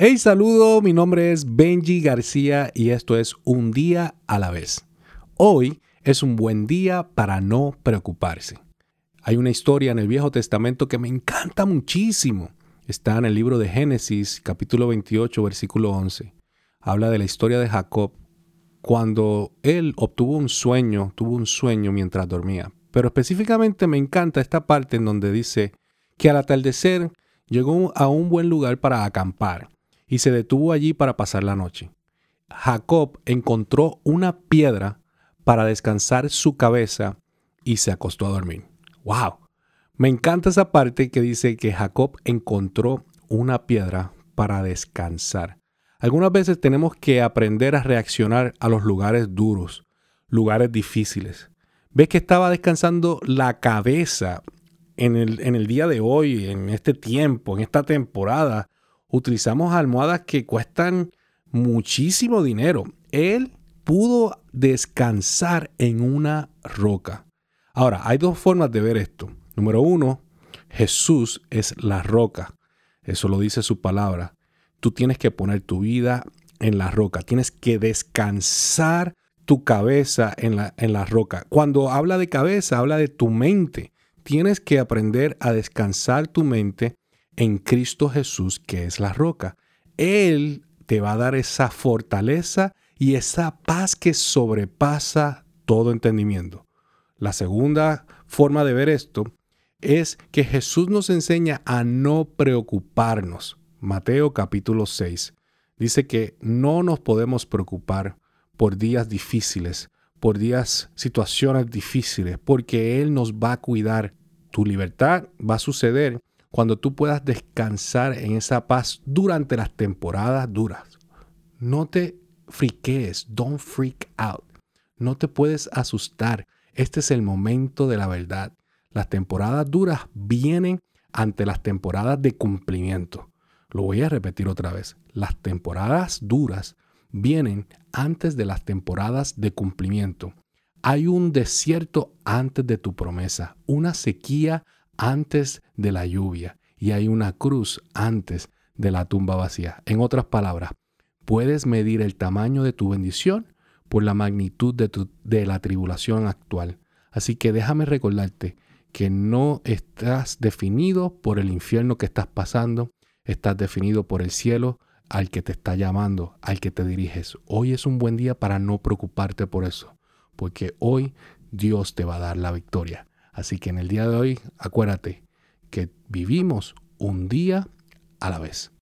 Hey, saludo, mi nombre es Benji García y esto es Un día a la vez. Hoy es un buen día para no preocuparse. Hay una historia en el Viejo Testamento que me encanta muchísimo. Está en el libro de Génesis, capítulo 28, versículo 11. Habla de la historia de Jacob cuando él obtuvo un sueño, tuvo un sueño mientras dormía. Pero específicamente me encanta esta parte en donde dice que al atardecer llegó a un buen lugar para acampar y se detuvo allí para pasar la noche. Jacob encontró una piedra para descansar su cabeza y se acostó a dormir. ¡Wow! Me encanta esa parte que dice que Jacob encontró una piedra para descansar. Algunas veces tenemos que aprender a reaccionar a los lugares duros, lugares difíciles. ¿Ves que estaba descansando la cabeza en el, en el día de hoy, en este tiempo, en esta temporada? Utilizamos almohadas que cuestan muchísimo dinero. Él pudo descansar en una roca. Ahora, hay dos formas de ver esto. Número uno, Jesús es la roca. Eso lo dice su palabra. Tú tienes que poner tu vida en la roca. Tienes que descansar tu cabeza en la, en la roca. Cuando habla de cabeza, habla de tu mente. Tienes que aprender a descansar tu mente en Cristo Jesús, que es la roca. Él te va a dar esa fortaleza y esa paz que sobrepasa todo entendimiento. La segunda forma de ver esto es que Jesús nos enseña a no preocuparnos. Mateo capítulo 6 dice que no nos podemos preocupar por días difíciles, por días, situaciones difíciles, porque Él nos va a cuidar. Tu libertad va a suceder cuando tú puedas descansar en esa paz durante las temporadas duras. No te friquees, don't freak out. No te puedes asustar. Este es el momento de la verdad. Las temporadas duras vienen ante las temporadas de cumplimiento. Lo voy a repetir otra vez. Las temporadas duras vienen antes de las temporadas de cumplimiento. Hay un desierto antes de tu promesa, una sequía antes de la lluvia y hay una cruz antes de la tumba vacía. En otras palabras, puedes medir el tamaño de tu bendición por la magnitud de, la tribulación actual. Así que déjame recordarte que no estás definido por el infierno que estás pasando, estás definido por el cielo al que te está llamando, al que te diriges. Hoy es un buen día para no preocuparte por eso, porque hoy Dios te va a dar la victoria. Así que en el día de hoy, acuérdate que vivimos un día a la vez.